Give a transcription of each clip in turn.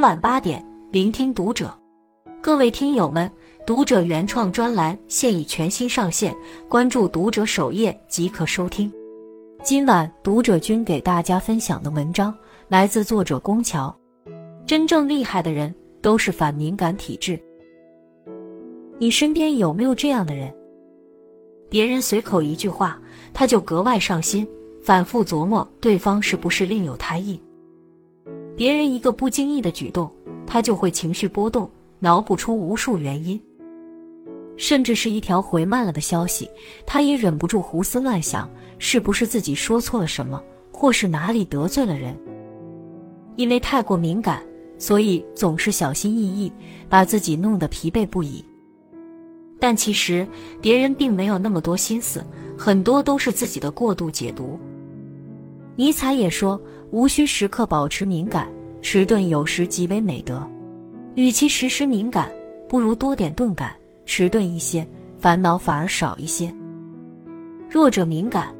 每晚八点，聆听读者。各位听友们，读者原创专栏现已全新上线，关注读者首页即可收听。今晚读者君给大家分享的文章来自作者宫桥。真正厉害的人都是反敏感体质。你身边有没有这样的人？别人随口一句话，他就格外上心，反复琢磨对方是不是另有他意。别人一个不经意的举动，他就会情绪波动，脑补出无数原因。甚至是一条回慢了的消息，他也忍不住胡思乱想，是不是自己说错了什么，或是哪里得罪了人？因为太过敏感，所以总是小心翼翼，把自己弄得疲惫不已。但其实别人并没有那么多心思，很多都是自己的过度解读。尼采也说：“无需时刻保持敏感，迟钝有时极为美德。与其时时敏感，不如多点钝感。”迟钝一些，烦恼反而少一些。弱者敏感。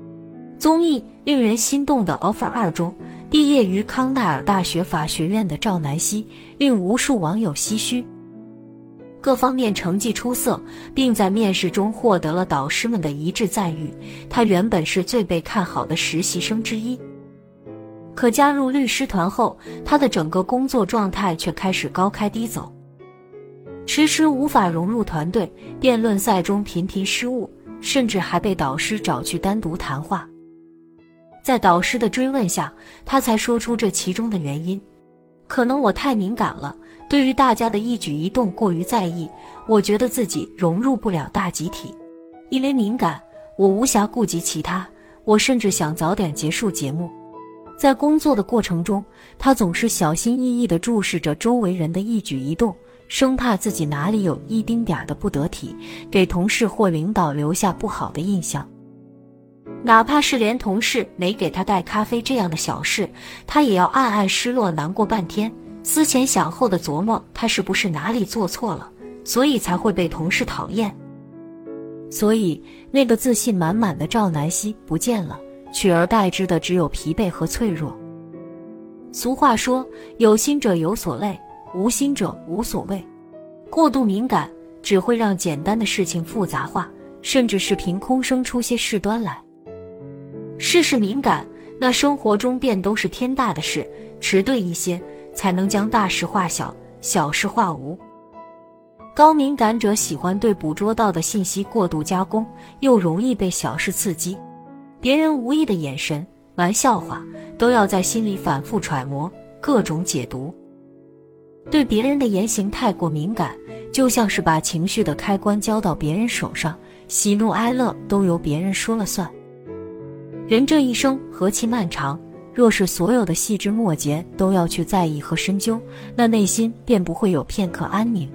综艺令人心动的 offer 二中，毕业于康奈尔大学法学院的赵南希，令无数网友唏嘘。各方面成绩出色，并在面试中获得了导师们的一致赞誉。他原本是最被看好的实习生之一，可加入律师团后，他的整个工作状态却开始高开低走。迟迟无法融入团队，辩论赛中频频失误，甚至还被导师找去单独谈话。在导师的追问下，他才说出这其中的原因：可能我太敏感了，对于大家的一举一动过于在意，我觉得自己融入不了大集体。因为敏感，我无暇顾及其他，我甚至想早点结束节目。在工作的过程中，他总是小心翼翼地注视着周围人的一举一动。生怕自己哪里有一丁点儿的不得体，给同事或领导留下不好的印象。哪怕是连同事没给他带咖啡这样的小事，他也要暗暗失落难过半天，思前想后的琢磨他是不是哪里做错了，所以才会被同事讨厌。所以那个自信满满的赵南希不见了，取而代之的只有疲惫和脆弱。俗话说：“有心者有所累。”无心者无所谓，过度敏感只会让简单的事情复杂化，甚至是凭空生出些事端来。事事敏感，那生活中便都是天大的事；迟钝一些，才能将大事化小，小事化无。高敏感者喜欢对捕捉到的信息过度加工，又容易被小事刺激，别人无意的眼神、玩笑话，都要在心里反复揣摩，各种解读。对别人的言行太过敏感，就像是把情绪的开关交到别人手上，喜怒哀乐都由别人说了算。人这一生何其漫长，若是所有的细枝末节都要去在意和深究，那内心便不会有片刻安宁。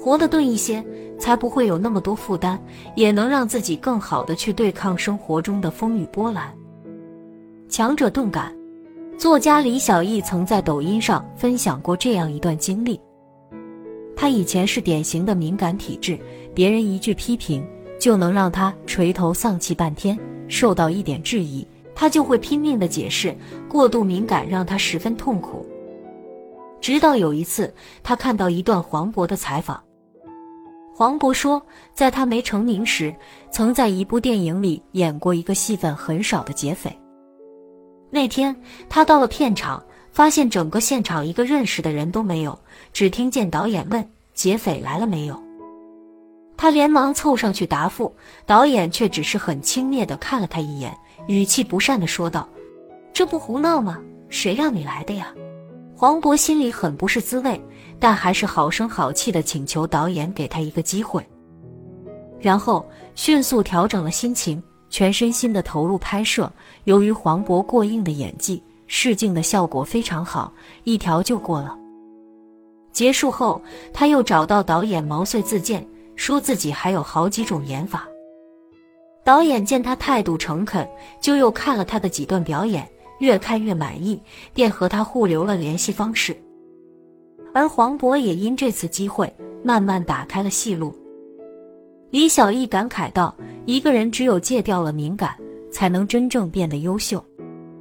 活得钝一些，才不会有那么多负担，也能让自己更好的去对抗生活中的风雨波澜。强者钝感。作家李小艺曾在抖音上分享过这样一段经历：他以前是典型的敏感体质，别人一句批评就能让他垂头丧气半天，受到一点质疑，他就会拼命的解释，过度敏感让他十分痛苦。直到有一次，他看到一段黄渤的采访，黄渤说，在他没成名时，曾在一部电影里演过一个戏份很少的劫匪。那天他到了片场，发现整个现场一个认识的人都没有，只听见导演问：“劫匪来了没有？”他连忙凑上去答复，导演却只是很轻蔑地看了他一眼，语气不善地说道：“这不胡闹吗？谁让你来的呀？”黄渤心里很不是滋味，但还是好声好气地请求导演给他一个机会，然后迅速调整了心情。全身心的投入拍摄，由于黄渤过硬的演技，试镜的效果非常好，一条就过了。结束后，他又找到导演毛遂自荐，说自己还有好几种演法。导演见他态度诚恳，就又看了他的几段表演，越看越满意，便和他互留了联系方式。而黄渤也因这次机会，慢慢打开了戏路。李小艺感慨道：“一个人只有戒掉了敏感，才能真正变得优秀。”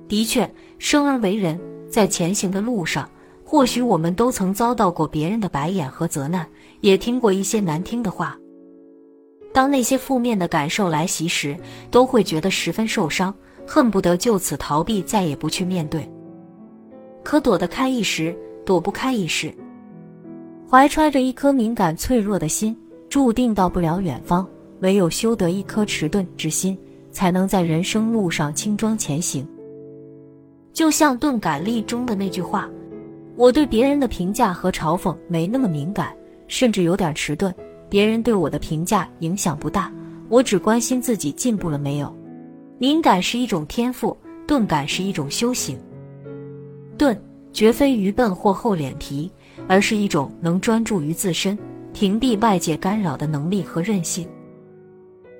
的确，生而为人，在前行的路上，或许我们都曾遭到过别人的白眼和责难，也听过一些难听的话。当那些负面的感受来袭时，都会觉得十分受伤，恨不得就此逃避，再也不去面对。可躲得开一时，躲不开一世。怀揣着一颗敏感脆弱的心，注定到不了远方。唯有修得一颗迟钝之心，才能在人生路上轻装前行。就像《钝感力》中的那句话：“我对别人的评价和嘲讽没那么敏感，甚至有点迟钝。别人对我的评价影响不大，我只关心自己进步了没有。”敏感是一种天赋，钝感是一种修行。钝绝非愚笨或厚脸皮，而是一种能专注于自身、屏蔽外界干扰的能力和韧性。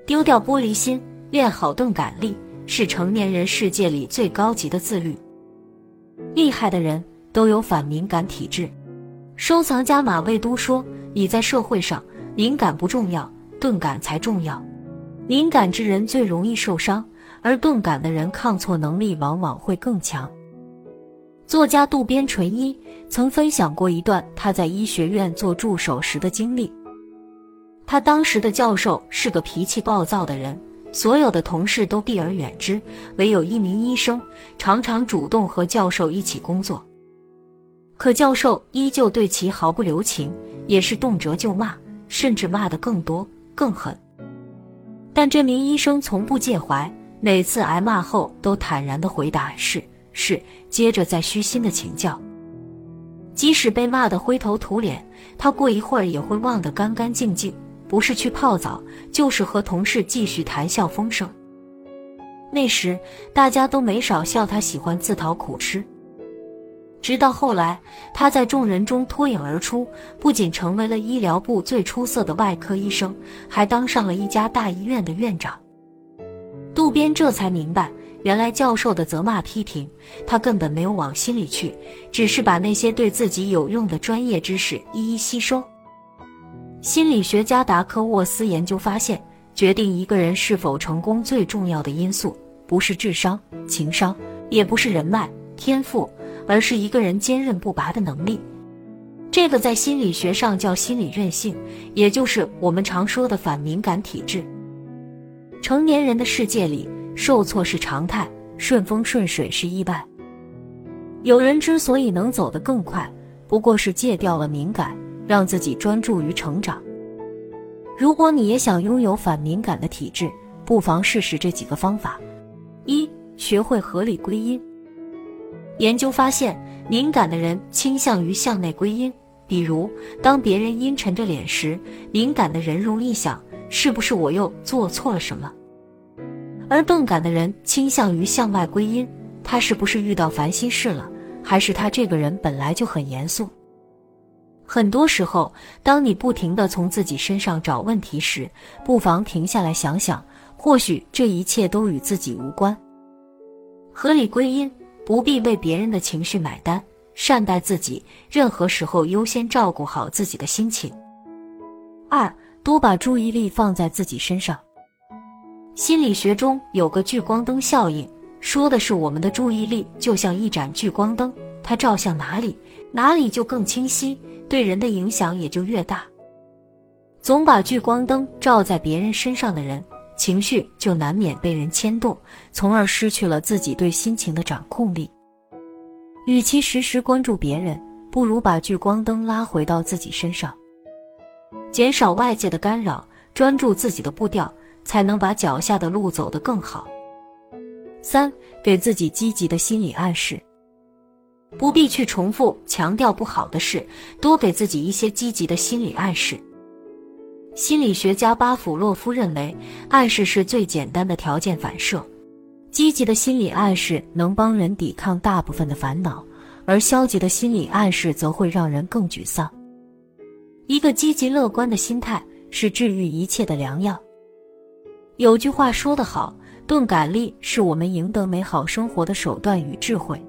丢掉玻璃心，练好钝感力，是成年人世界里最高级的自律。厉害的人都有反敏感体质。收藏家马未都说：“你在社会上，敏感不重要，钝感才重要。敏感之人最容易受伤，而钝感的人抗挫能力往往会更强。”作家渡边淳一曾分享过一段他在医学院做助手时的经历。他当时的教授是个脾气暴躁的人，所有的同事都避而远之，唯有一名医生常常主动和教授一起工作。可教授依旧对其毫不留情，也是动辄就骂，甚至骂得更多更狠。但这名医生从不介怀，每次挨骂后都坦然地回答是是，接着再虚心的请教。即使被骂得灰头土脸，他过一会儿也会忘得干干净净。不是去泡澡，就是和同事继续谈笑风生。那时大家都没少笑他喜欢自讨苦吃。直到后来，他在众人中脱颖而出，不仅成为了医疗部最出色的外科医生，还当上了一家大医院的院长。渡边这才明白，原来教授的责骂批评，他根本没有往心里去，只是把那些对自己有用的专业知识一一吸收。心理学家达科沃斯研究发现，决定一个人是否成功最重要的因素，不是智商、情商，也不是人脉、天赋，而是一个人坚韧不拔的能力。这个在心理学上叫心理韧性，也就是我们常说的反敏感体质。成年人的世界里，受挫是常态，顺风顺水是意外。有人之所以能走得更快，不过是戒掉了敏感。让自己专注于成长。如果你也想拥有反敏感的体质，不妨试试这几个方法：一、学会合理归因。研究发现，敏感的人倾向于向内归因。比如，当别人阴沉着脸时，敏感的人容易想：是不是我又做错了什么？而钝感的人倾向于向外归因：他是不是遇到烦心事了？还是他这个人本来就很严肃？很多时候，当你不停地从自己身上找问题时，不妨停下来想想，或许这一切都与自己无关。合理归因，不必为别人的情绪买单，善待自己，任何时候优先照顾好自己的心情。二，多把注意力放在自己身上。心理学中有个聚光灯效应，说的是我们的注意力就像一盏聚光灯，它照向哪里，哪里就更清晰。对人的影响也就越大。总把聚光灯照在别人身上的人，情绪就难免被人牵动，从而失去了自己对心情的掌控力。与其时时关注别人，不如把聚光灯拉回到自己身上，减少外界的干扰，专注自己的步调，才能把脚下的路走得更好。三，给自己积极的心理暗示。不必去重复强调不好的事，多给自己一些积极的心理暗示。心理学家巴甫洛夫认为，暗示是最简单的条件反射。积极的心理暗示能帮人抵抗大部分的烦恼，而消极的心理暗示则会让人更沮丧。一个积极乐观的心态是治愈一切的良药。有句话说得好：“钝感力是我们赢得美好生活的手段与智慧。”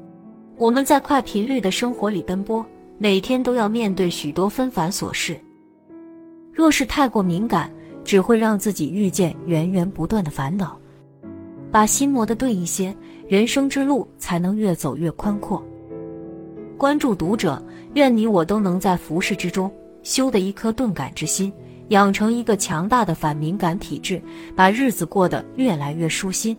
我们在快频率的生活里奔波，每天都要面对许多纷繁琐事。若是太过敏感，只会让自己遇见源源不断的烦恼。把心磨得钝一些，人生之路才能越走越宽阔。关注读者，愿你我都能在浮世之中修得一颗钝感之心，养成一个强大的反敏感体质，把日子过得越来越舒心。